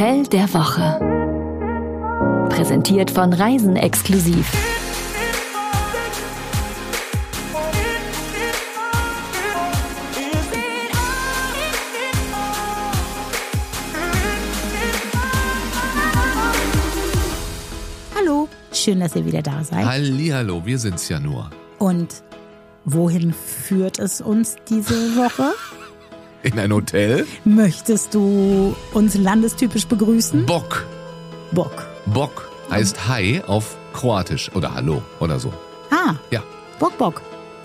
Hotel der Woche. Präsentiert von Reisen exklusiv. Hallo, schön, dass ihr wieder da seid. Hallihallo, wir sind's ja nur. Und wohin führt es uns diese Woche? In ein Hotel? Möchtest du uns landestypisch begrüßen? Bock. Bock. Bock heißt Hi auf Kroatisch oder Hallo oder so. Ah, Ja. Bock, Bock.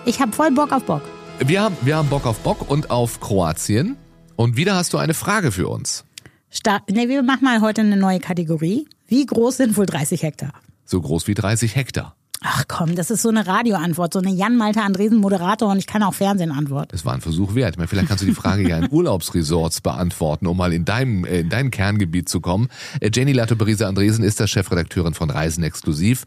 Ich hab voll Bock auf Bock. Wir haben, wir haben Bock auf Bock und auf Kroatien. Und wieder hast du eine Frage für uns. Sta nee, wir machen mal heute eine neue Kategorie. Wie groß sind wohl 30 Hektar? So groß wie 30 Hektar. Ach komm, das ist so eine Radioantwort, so eine Jan-Malte Andresen Moderator und ich kann auch Fernsehen antworten. Das war ein Versuch wert. Ich meine, vielleicht kannst du die Frage ja in Urlaubsresorts beantworten, um mal in deinem, äh, in dein Kerngebiet zu kommen. Äh, Jenny Lato-Berisa Andresen ist der Chefredakteurin von Reisen Exklusiv,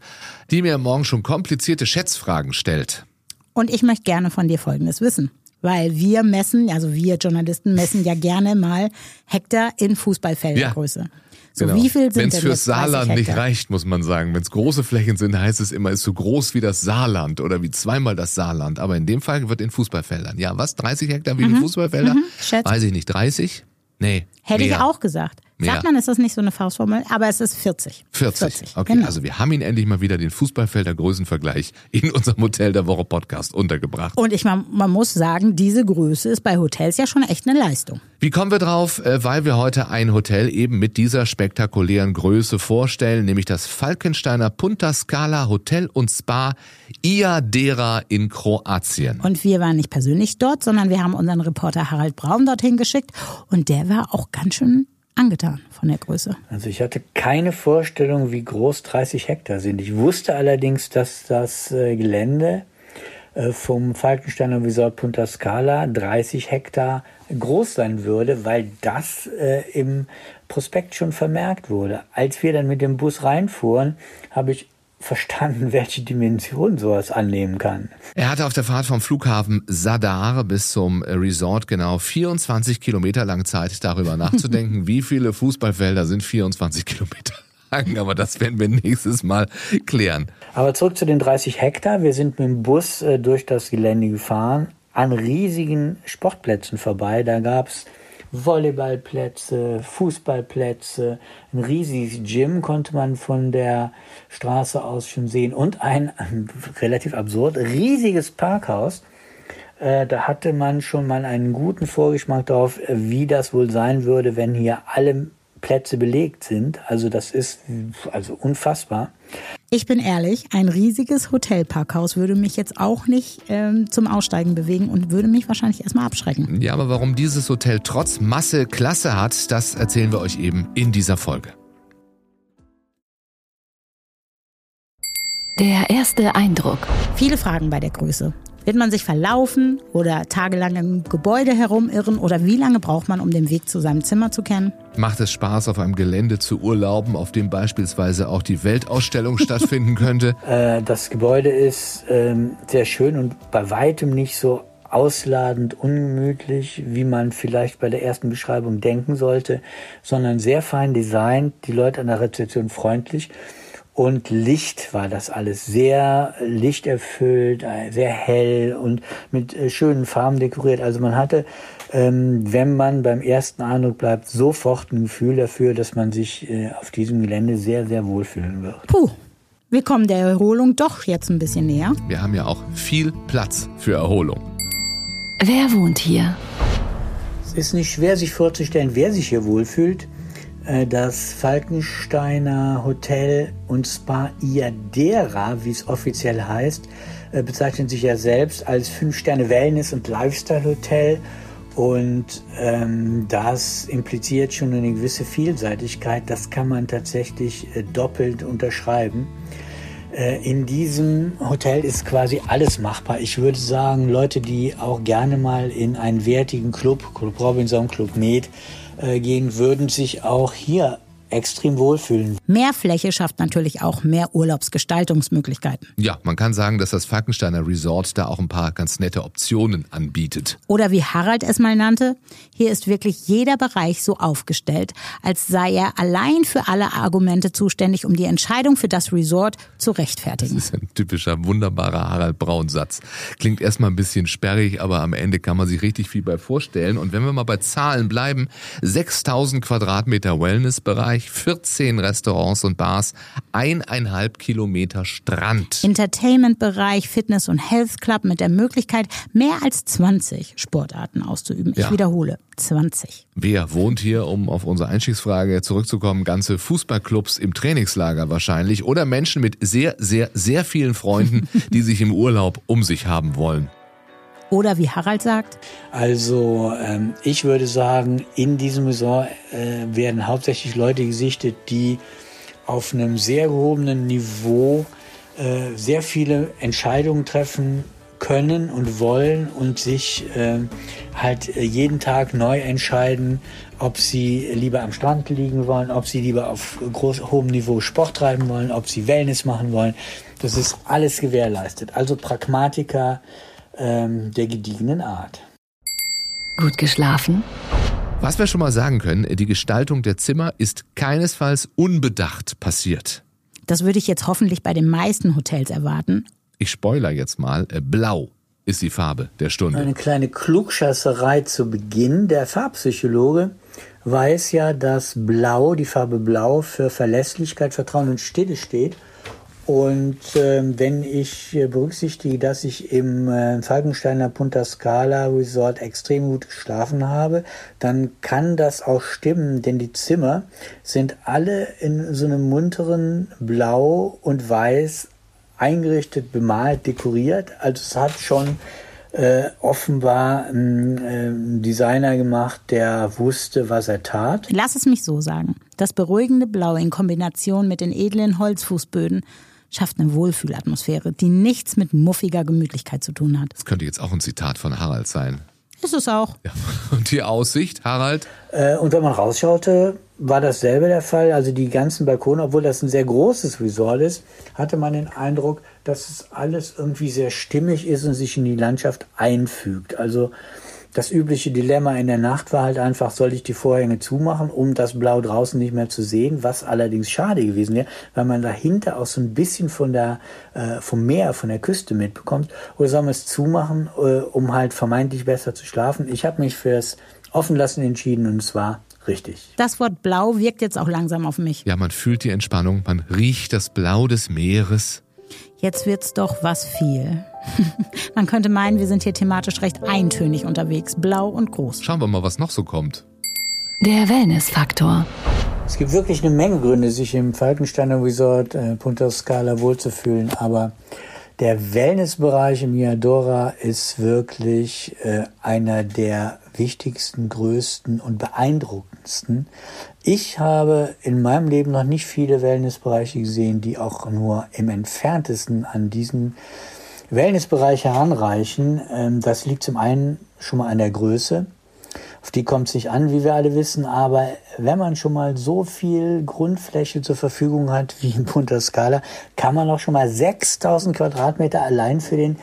die mir morgen schon komplizierte Schätzfragen stellt. Und ich möchte gerne von dir Folgendes wissen. Weil wir messen, also wir Journalisten messen ja gerne mal Hektar in Fußballfeldergröße. So, Genau. wie viel sind Wenn es fürs jetzt 30 Saarland nicht reicht, muss man sagen. Wenn es große Flächen sind, heißt es immer, ist so groß wie das Saarland oder wie zweimal das Saarland. Aber in dem Fall wird in Fußballfeldern. Ja, was? 30 Hektar wie viele Fußballfelder? Schätz. Weiß ich nicht. 30? Nee. Hätte ich mehr. auch gesagt. Sagt man, ist das nicht so eine Faustformel? Aber es ist 40. 40. Okay, genau. also wir haben ihn endlich mal wieder den Fußballfelder Größenvergleich in unserem Hotel der Woche Podcast untergebracht. Und ich man, man muss sagen, diese Größe ist bei Hotels ja schon echt eine Leistung. Wie kommen wir drauf? Äh, Weil wir heute ein Hotel eben mit dieser spektakulären Größe vorstellen, nämlich das Falkensteiner Punta Scala Hotel und Spa Iadera in Kroatien. Und wir waren nicht persönlich dort, sondern wir haben unseren Reporter Harald Braun dorthin geschickt. Und der war auch ganz schön angetan von der Größe. Also ich hatte keine Vorstellung, wie groß 30 Hektar sind. Ich wusste allerdings, dass das äh, Gelände äh, vom Falkensteiner Resort Punta Scala 30 Hektar groß sein würde, weil das äh, im Prospekt schon vermerkt wurde. Als wir dann mit dem Bus reinfuhren, habe ich verstanden, welche Dimension sowas annehmen kann. Er hatte auf der Fahrt vom Flughafen Sadar bis zum Resort genau 24 Kilometer lang Zeit, darüber nachzudenken, wie viele Fußballfelder sind 24 Kilometer lang. Aber das werden wir nächstes Mal klären. Aber zurück zu den 30 Hektar. Wir sind mit dem Bus äh, durch das Gelände gefahren, an riesigen Sportplätzen vorbei. Da gab's Volleyballplätze, Fußballplätze, ein riesiges Gym konnte man von der Straße aus schon sehen und ein relativ absurd riesiges Parkhaus. Äh, da hatte man schon mal einen guten Vorgeschmack darauf, wie das wohl sein würde, wenn hier alle Plätze belegt sind. Also das ist also unfassbar. Ich bin ehrlich, ein riesiges Hotelparkhaus würde mich jetzt auch nicht ähm, zum Aussteigen bewegen und würde mich wahrscheinlich erstmal abschrecken. Ja, aber warum dieses Hotel trotz Masse Klasse hat, das erzählen wir euch eben in dieser Folge. Der erste Eindruck. Viele Fragen bei der Größe. Wird man sich verlaufen oder tagelang im Gebäude herumirren oder wie lange braucht man, um den Weg zu seinem Zimmer zu kennen? Macht es Spaß, auf einem Gelände zu urlauben, auf dem beispielsweise auch die Weltausstellung stattfinden könnte? Äh, das Gebäude ist ähm, sehr schön und bei weitem nicht so ausladend, ungemütlich, wie man vielleicht bei der ersten Beschreibung denken sollte, sondern sehr fein designt, die Leute an der Rezeption freundlich und Licht war das alles sehr lichterfüllt, äh, sehr hell und mit äh, schönen Farben dekoriert. Also man hatte, ähm, wenn man beim ersten Eindruck bleibt, sofort ein Gefühl dafür, dass man sich äh, auf diesem Gelände sehr, sehr wohlfühlen wird. Puh, wir kommen der Erholung doch jetzt ein bisschen näher. Wir haben ja auch viel Platz für Erholung. Wer wohnt hier? Es ist nicht schwer, sich vorzustellen, wer sich hier wohlfühlt. Äh, Das Falkensteiner Hotel und Spa Iadera, wie es offiziell heißt, äh, bezeichnet sich ja selbst als 5-Sterne-Wellness- und Lifestyle-Hotel. Und ähm, das impliziert schon eine gewisse Vielseitigkeit. Das kann man tatsächlich äh, doppelt unterschreiben. Äh, In diesem Hotel ist quasi alles machbar. Ich würde sagen, Leute, die auch gerne mal in einen wertigen Club, Club Robinson, Club Med, gehen, würden sich auch hier extrem wohlfühlen. Mehr Fläche schafft natürlich auch mehr Urlaubsgestaltungsmöglichkeiten. Ja, man kann sagen, dass das Falkensteiner Resort da auch ein paar ganz nette Optionen anbietet. Oder wie Harald es mal nannte, hier ist wirklich jeder Bereich so aufgestellt, als sei er allein für alle Argumente zuständig, um die Entscheidung für das Resort zu rechtfertigen. Das ist ein typischer, wunderbarer Harald Braun-Satz. Klingt erstmal ein bisschen sperrig, aber am Ende kann man sich richtig viel bei vorstellen. Und wenn wir mal bei Zahlen bleiben, 6000 Quadratmeter Wellnessbereich, 14 Restaurants und Bars, eineinhalb Kilometer Strand. Entertainment-Bereich, Fitness- und Health Club mit der Möglichkeit, mehr als 20 Sportarten auszuüben. Ich Ja. wiederhole, 20. Wer wohnt hier, um auf unsere Einstiegsfrage zurückzukommen? Ganze Fußballclubs im Trainingslager wahrscheinlich oder Menschen mit sehr, sehr, sehr vielen Freunden, die sich im Urlaub um sich haben wollen. Oder wie Harald sagt, Also ähm, ich würde sagen, in diesem Resort äh, werden hauptsächlich Leute gesichtet, die auf einem sehr gehobenen Niveau äh, sehr viele Entscheidungen treffen können und wollen und sich äh, halt äh, jeden Tag neu entscheiden, ob sie lieber am Strand liegen wollen, ob sie lieber auf groß, hohem Niveau Sport treiben wollen, ob sie Wellness machen wollen. Das ist alles gewährleistet. Also Pragmatiker ähm, der gediegenen Art. Gut geschlafen? Was wir schon mal sagen können, die Gestaltung der Zimmer ist keinesfalls unbedacht passiert. das würde ich jetzt hoffentlich bei den meisten Hotels erwarten. Ich spoiler jetzt mal, äh, blau ist die Farbe der Stunde. Eine kleine Klugschasserei zu Beginn. Der Farbpsychologe weiß ja, dass Blau, die Farbe Blau, für Verlässlichkeit, Vertrauen und Stille steht. Und ähm, wenn ich äh, berücksichtige, dass ich im äh, Falkensteiner Punta Scala Resort extrem gut geschlafen habe, dann kann das auch stimmen, denn die Zimmer sind alle in so einem munteren Blau und Weiß eingerichtet, bemalt, dekoriert. Also es hat schon äh, offenbar ein ähm, Designer gemacht, der wusste, was er tat. Lass es mich so sagen. Das beruhigende Blau in Kombination mit den edlen Holzfußböden schafft eine Wohlfühlatmosphäre, die nichts mit muffiger Gemütlichkeit zu tun hat. Das könnte jetzt auch ein Zitat von Harald sein. Ist es auch. Ja. Und die Aussicht, Harald? Äh, und wenn man rausschaute, war dasselbe der Fall. Also die ganzen Balkone, obwohl das ein sehr großes Resort ist, hatte man den Eindruck, dass es alles irgendwie sehr stimmig ist und sich in die Landschaft einfügt. Also das übliche Dilemma in der Nacht war halt einfach, soll ich die Vorhänge zumachen, um das Blau draußen nicht mehr zu sehen, was allerdings schade gewesen wäre, weil man dahinter auch so ein bisschen von der, äh, vom Meer, von der Küste mitbekommt. Oder soll man es zumachen, äh, um halt vermeintlich besser zu schlafen? Ich habe mich fürs Offenlassen entschieden und es war richtig. Das Wort Blau wirkt jetzt auch langsam auf mich. Ja, man fühlt die Entspannung, man riecht das Blau des Meeres. Jetzt wird's doch was viel. Man könnte meinen, wir sind hier thematisch recht eintönig unterwegs, blau und groß. Schauen wir mal, was noch so kommt. Der Wellness-Faktor. Es gibt wirklich eine Menge Gründe, sich im Falkensteiner Resort äh, Punta Scala wohlzufühlen, aber der Wellnessbereich im Miadora ist wirklich äh, einer der wichtigsten, größten und beeindruckendsten. Ich habe in meinem Leben noch nicht viele Wellnessbereiche gesehen, die auch nur im entferntesten an diesen Wellnessbereich heranreichen. Ähm, das liegt zum einen schon mal an der Größe. Auf die kommt es nicht an, wie wir alle wissen, aber wenn man schon mal so viel Grundfläche zur Verfügung hat wie in Punta Scala, kann man auch schon mal 6000 Quadratmeter allein für den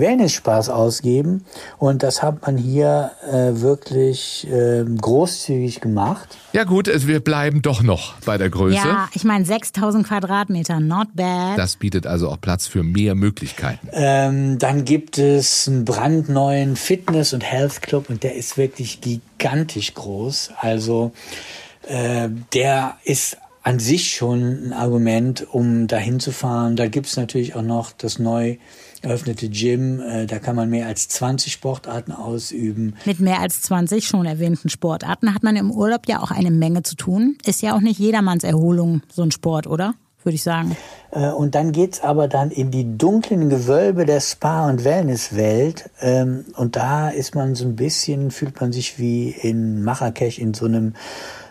Wellness-Spaß ausgeben. Und das hat man hier äh, wirklich äh, großzügig gemacht. Ja gut, also wir bleiben doch noch bei der Größe. Ja, ich meine 6000 Quadratmeter, not bad. Das bietet also auch Platz für mehr Möglichkeiten. Ähm, dann gibt es einen brandneuen Fitness- und Health Club und der ist wirklich gigantisch groß. Also äh, der ist an sich schon ein Argument, um dahin zu fahren. Da gibt's natürlich auch noch das neu eröffnete Gym. Äh, da kann man mehr als 20 Sportarten ausüben. Mit mehr als 20 schon erwähnten Sportarten hat man im Urlaub ja auch eine Menge zu tun. Ist ja auch nicht jedermanns Erholung so ein Sport, oder? Würde ich sagen. Äh, Und dann geht's aber dann in die dunklen Gewölbe der Spa- und Wellnesswelt. Ähm, Und da ist man so ein bisschen, fühlt man sich wie in Marrakesch in so einem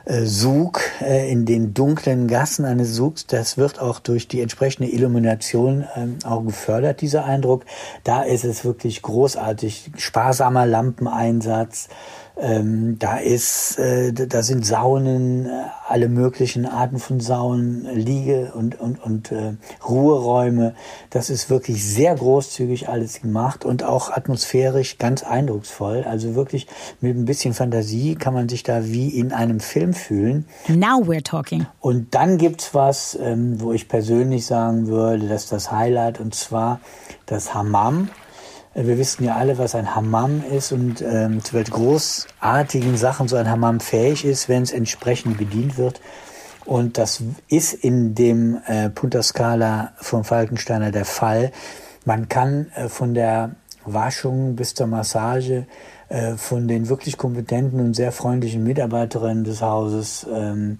äh, Sug, äh, in den dunklen Gassen eines Sugs. Das wird auch durch die entsprechende Illumination ähm, auch gefördert, dieser Eindruck. Da ist es wirklich großartig. Sparsamer Lampeneinsatz. Ähm, da ist, äh, da sind Saunen, äh, alle möglichen Arten von Saunen, Liege und und und äh, Ruheräume. Das ist wirklich sehr großzügig alles gemacht und auch atmosphärisch ganz eindrucksvoll. Also wirklich mit ein bisschen Fantasie kann man sich da wie in einem Film fühlen. Now we're talking. Und dann gibt's was, ähm, wo ich persönlich sagen würde, das ist das Highlight und zwar das Hammam. Äh, wir wissen ja alle, was ein Hammam ist und ähm, zu welchen großartigen Sachen so ein Hammam fähig ist, wenn es entsprechend bedient wird. Und das ist in dem äh, Punta Scala vom Falkensteiner der Fall. Man kann äh, von der Waschung bis zur Massage äh, von den wirklich kompetenten und sehr freundlichen Mitarbeiterinnen des Hauses ähm,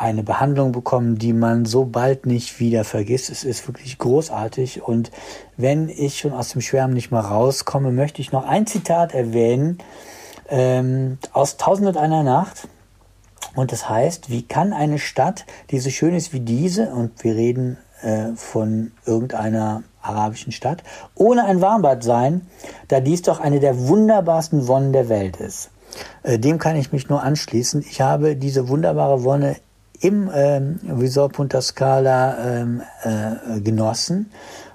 eine Behandlung bekommen, die man so bald nicht wieder vergisst. Es ist wirklich großartig. Und wenn ich schon aus dem Schwärmen nicht mal rauskomme, möchte ich noch ein Zitat erwähnen ähm, aus Tausend einer Nacht. Und das heißt, wie kann eine Stadt, die so schön ist wie diese, und wir reden äh, von irgendeiner arabischen Stadt, ohne ein Warmbad sein, da dies doch eine der wunderbarsten Wonnen der Welt ist. Äh, dem kann ich mich nur anschließen. Ich habe diese wunderbare Wonne im ähm, Resort Punta Scala ähm, äh, genossen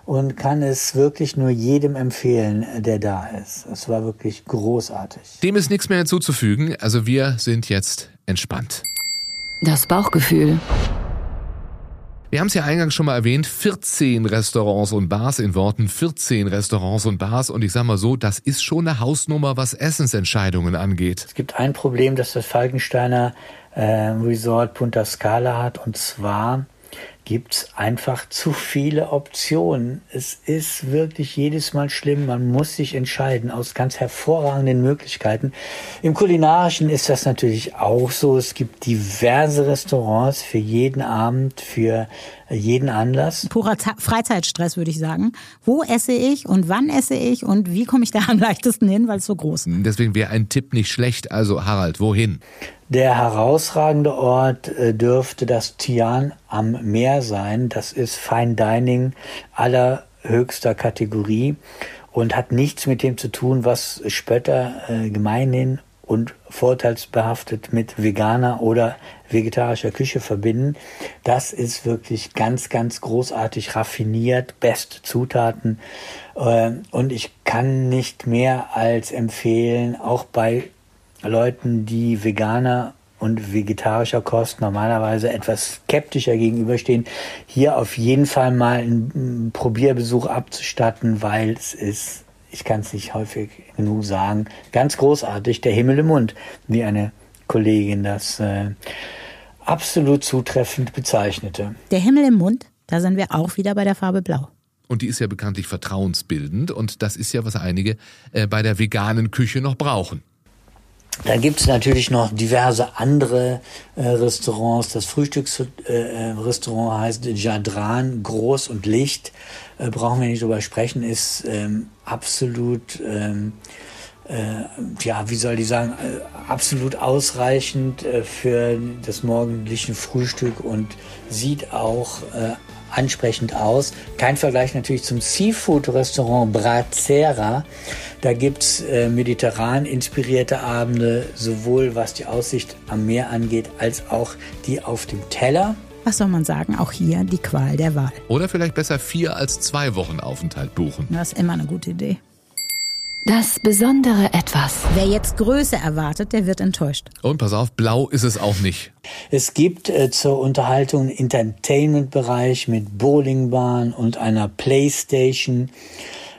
und kann es wirklich nur jedem empfehlen, der da ist. Es war wirklich großartig. Dem ist nichts mehr hinzuzufügen. Also wir sind jetzt entspannt. Das Bauchgefühl. Wir haben es ja eingangs schon mal erwähnt, 14 Restaurants und Bars in Worten, 14 Restaurants und Bars und ich sag mal so, das ist schon eine Hausnummer, was Essensentscheidungen angeht. Es gibt ein Problem, das das Falkensteiner äh, Resort Punta Scala hat und zwar gibt's einfach zu viele Optionen. Es ist wirklich jedes Mal schlimm. Man muss sich entscheiden aus ganz hervorragenden Möglichkeiten. Im Kulinarischen ist das natürlich auch so. Es gibt diverse Restaurants für jeden Abend, für jeden Anlass. Purer Z Freizeitstress, würde ich sagen. Wo esse ich und wann esse ich und wie komme ich da am leichtesten hin, weil es so groß ist. Deswegen wäre ein Tipp nicht schlecht. Also Harald, wohin? Der herausragende Ort äh, dürfte das Tian am Meer sein. Das ist Fine Dining allerhöchster Kategorie und hat nichts mit dem zu tun, was Spötter äh, gemeinhin und vorteilsbehaftet mit veganer oder vegetarischer Küche verbinden. Das ist wirklich ganz, ganz großartig raffiniert, beste Zutaten. Äh, und ich kann nicht mehr als empfehlen, auch bei Leuten, die Veganer und vegetarischer Kost normalerweise etwas skeptischer gegenüberstehen, hier auf jeden Fall mal einen Probierbesuch abzustatten, weil es ist, ich kann es nicht häufig genug sagen, ganz großartig, der Himmel im Mund, wie eine Kollegin das äh, absolut zutreffend bezeichnete. Der Himmel im Mund, da sind wir auch wieder bei der Farbe Blau. Und die ist ja bekanntlich vertrauensbildend und das ist ja, was einige äh, bei der veganen Küche noch brauchen. Gibt es natürlich noch diverse andere äh, Restaurants. Das Frühstücksrestaurant äh, heißt Jadran, groß und Licht. Äh, brauchen wir nicht drüber sprechen, ist ähm, absolut, ähm, äh, ja, wie soll ich sagen, äh, absolut ausreichend äh, für das morgendliche Frühstück und sieht auch ansprechend aus. Kein Vergleich natürlich zum Seafood-Restaurant Brazera. Da gibt's äh, mediterran inspirierte Abende, sowohl was die Aussicht am Meer angeht, als auch die auf dem Teller. Was soll man sagen? Auch hier die Qual der Wahl. Oder vielleicht besser vier als zwei Wochen Aufenthalt buchen. Das ist immer eine gute Idee. Das besondere Etwas. Wer jetzt Größe erwartet, der wird enttäuscht. Und pass auf, blau ist es auch nicht. Es gibt äh, zur Unterhaltung einen Entertainment-Bereich mit Bowlingbahn und einer Playstation.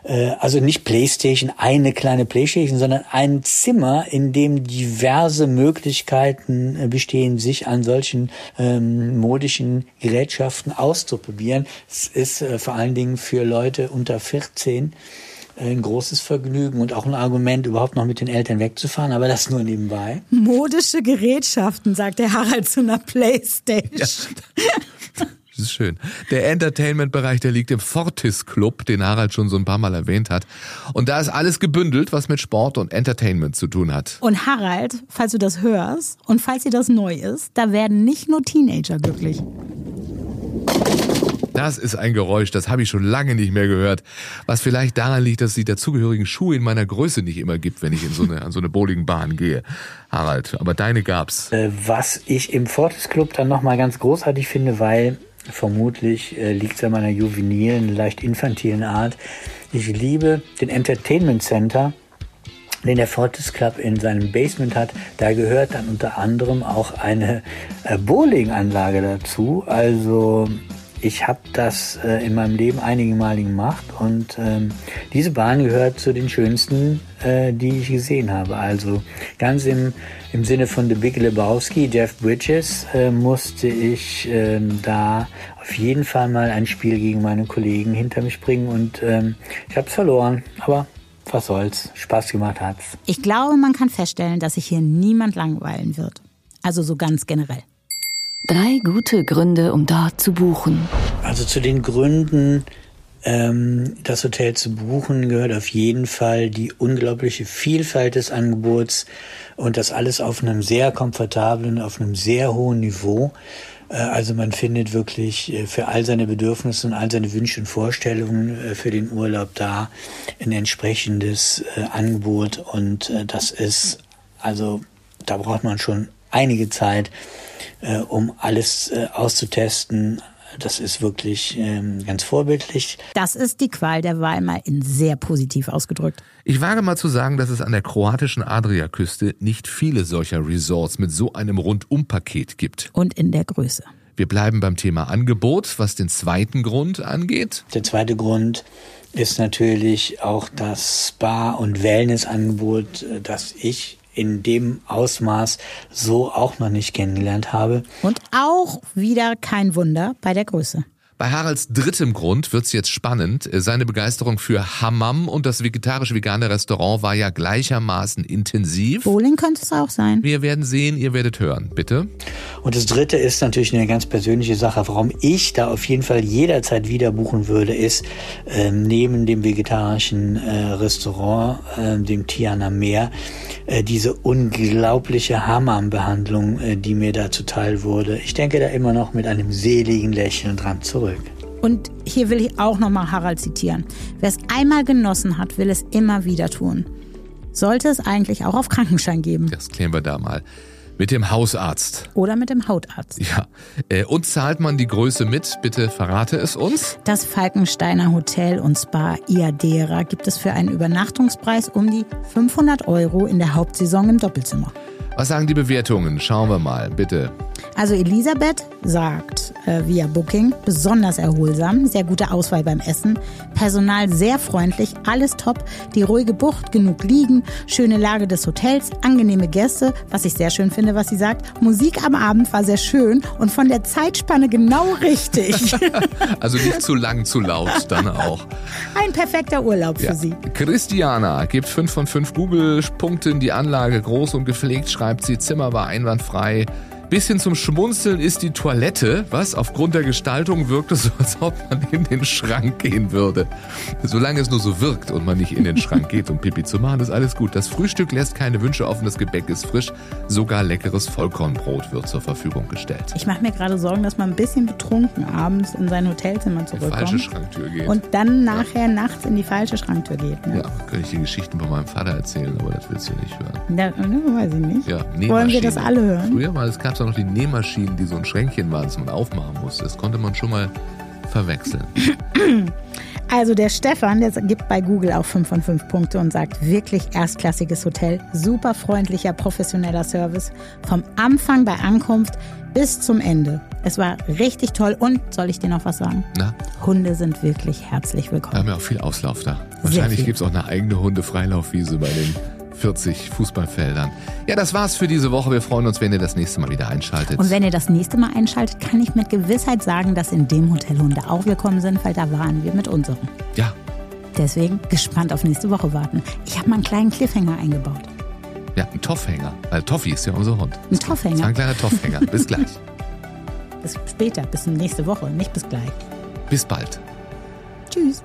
Äh, also nicht Playstation, eine kleine Playstation, sondern ein Zimmer, in dem diverse Möglichkeiten äh, bestehen, sich an solchen ähm, modischen Gerätschaften auszuprobieren. Es ist äh, vor allen Dingen für Leute unter 14 ein großes Vergnügen und auch ein Argument, überhaupt noch mit den Eltern wegzufahren, aber das nur nebenbei. Modische Gerätschaften, sagt der Harald zu einer Playstation. Ja. Das ist schön. Der Entertainment-Bereich, der liegt im Fortis Club, den Harald schon so ein paar Mal erwähnt hat. Und da ist alles gebündelt, was mit Sport und Entertainment zu tun hat. Und Harald, falls du das hörst und falls dir das neu ist, da werden nicht nur Teenager glücklich. Das ist ein Geräusch, das habe ich schon lange nicht mehr gehört. Was vielleicht daran liegt, dass es die dazugehörigen Schuhe in meiner Größe nicht immer gibt, wenn ich in so eine, an so eine Bowlingbahn gehe. Harald, aber deine gab's. Äh, was ich im Fortis Club dann nochmal ganz großartig finde, weil vermutlich äh, liegt es an meiner juvenilen, leicht infantilen Art. Ich liebe den Entertainment Center den der Fortis Club in seinem Basement hat. Da gehört dann unter anderem auch eine äh, Bowlinganlage dazu. Also ich habe das äh, in meinem Leben einige Male gemacht und ähm, diese Bahn gehört zu den schönsten, äh, die ich gesehen habe. Also ganz im, im Sinne von The Big Lebowski, Jeff Bridges, äh, musste ich äh, da auf jeden Fall mal ein Spiel gegen meine Kollegen hinter mich bringen und ähm, ich habe es verloren, aber was soll's, Spaß gemacht hat's. Ich glaube, man kann feststellen, dass sich hier niemand langweilen wird. Also so ganz generell. Drei gute Gründe, um dort zu buchen. Also zu den Gründen, ähm, das Hotel zu buchen, gehört auf jeden Fall die unglaubliche Vielfalt des Angebots und das alles auf einem sehr komfortablen, auf einem sehr hohen Niveau. Äh, also man findet wirklich äh, für all seine Bedürfnisse und all seine Wünsche und Vorstellungen äh, für den Urlaub da ein entsprechendes Angebot und das ist also da braucht man schon einige Zeit, um alles auszutesten. Das ist wirklich ähm, ganz vorbildlich. Das ist die Qual der Wahl mal in sehr positiv ausgedrückt. Ich wage mal zu sagen, dass es an der kroatischen Adriaküste nicht viele solcher Resorts mit so einem Rundumpaket gibt. Und in der Größe. Wir bleiben beim Thema Angebot, was den zweiten Grund angeht. Der zweite Grund ist natürlich auch das Spa- und Wellnessangebot, das ich in dem Ausmaß so auch noch nicht kennengelernt habe. Und auch wieder kein Wunder bei der Größe. Bei Haralds drittem Grund wird's jetzt spannend. Seine Begeisterung für Hammam und das vegetarisch-vegane Restaurant war ja gleichermaßen intensiv. Bowling könnte es auch sein. Wir werden sehen, ihr werdet hören. Bitte. Und das dritte ist natürlich eine ganz persönliche Sache. Warum ich da auf jeden Fall jederzeit wieder buchen würde, ist äh, neben dem vegetarischen äh, Restaurant, äh, dem Tiana Meer, äh, diese unglaubliche Hammam-Behandlung, äh, die mir da zuteil wurde. Ich denke da immer noch mit einem seligen Lächeln dran zurück zurück. Und hier will ich auch nochmal Harald zitieren. Wer es einmal genossen hat, will es immer wieder tun. Sollte es eigentlich auch auf Krankenschein geben. Das klären wir da mal. Mit dem Hausarzt. Oder mit dem Hautarzt. Ja. Äh, und zahlt man die Größe mit? Bitte verrate es uns. Das Falkensteiner Hotel und Spa Iadera gibt es für einen Übernachtungspreis um die 500 Euro in der Hauptsaison im Doppelzimmer. Was sagen die Bewertungen? Schauen wir mal, bitte. Also Elisabeth sagt äh, via Booking besonders erholsam, sehr gute Auswahl beim Essen, Personal sehr freundlich, alles top, die ruhige Bucht, genug liegen, schöne Lage des Hotels, angenehme Gäste, was ich sehr schön finde, was sie sagt. Musik am Abend war sehr schön und von der Zeitspanne genau richtig. also nicht zu lang, zu laut dann auch. Ein perfekter Urlaub für sie. Christiana gibt 5 von 5 Google-Punkten, die Anlage groß und gepflegt, schreibt sie, Zimmer war einwandfrei. Bisschen zum Schmunzeln ist die Toilette, was aufgrund der Gestaltung wirkt es so, als ob man in den Schrank gehen würde. Solange es nur so wirkt und man nicht in den Schrank geht, um Pipi zu machen, ist alles gut. Das Frühstück lässt keine Wünsche offen, das Gebäck ist frisch, sogar leckeres Vollkornbrot wird zur Verfügung gestellt. Ich mache mir gerade Sorgen, dass man ein bisschen betrunken abends in sein Hotelzimmer zurückkommt. Die falsche Schranktür geht. Und dann nachher ja. nachts in die falsche Schranktür geht. Ne? Ja, könnte ich die Geschichten von meinem Vater erzählen, aber das willst du nicht hören. Da, ne, weiß ich nicht. Ja, Wollen wir das alle hören? Früher war es gab es auch noch die Nähmaschinen, die so ein Schränkchen waren, das man aufmachen musste. Das konnte man schon mal verwechseln. Also der Stefan, der gibt bei Google auch 5 von 5 Punkte und sagt, wirklich erstklassiges Hotel, super freundlicher, professioneller Service. Vom Anfang bei Ankunft bis zum Ende. Es war richtig toll und soll ich dir noch was sagen? Na? Hunde sind wirklich herzlich willkommen. Wir haben ja auch viel Auslauf da. Wahrscheinlich gibt es auch eine eigene Hundefreilaufwiese bei den 40 Fußballfeldern. Ja, das war's für diese Woche. Wir freuen uns, wenn ihr das nächste Mal wieder einschaltet. Und wenn ihr das nächste Mal einschaltet, kann ich mit Gewissheit sagen, dass in dem Hotel Hunde auch willkommen sind, weil da waren wir mit unserem. Ja. Deswegen gespannt auf nächste Woche warten. Ich habe mal einen kleinen Cliffhanger eingebaut. Ja, ein Toffhänger. Weil Toffi ist ja unser Hund. Ein Toffhänger. Ein kleiner Toffhänger. bis gleich. Bis später, bis nächste Woche, nicht bis gleich. Bis bald. Tschüss.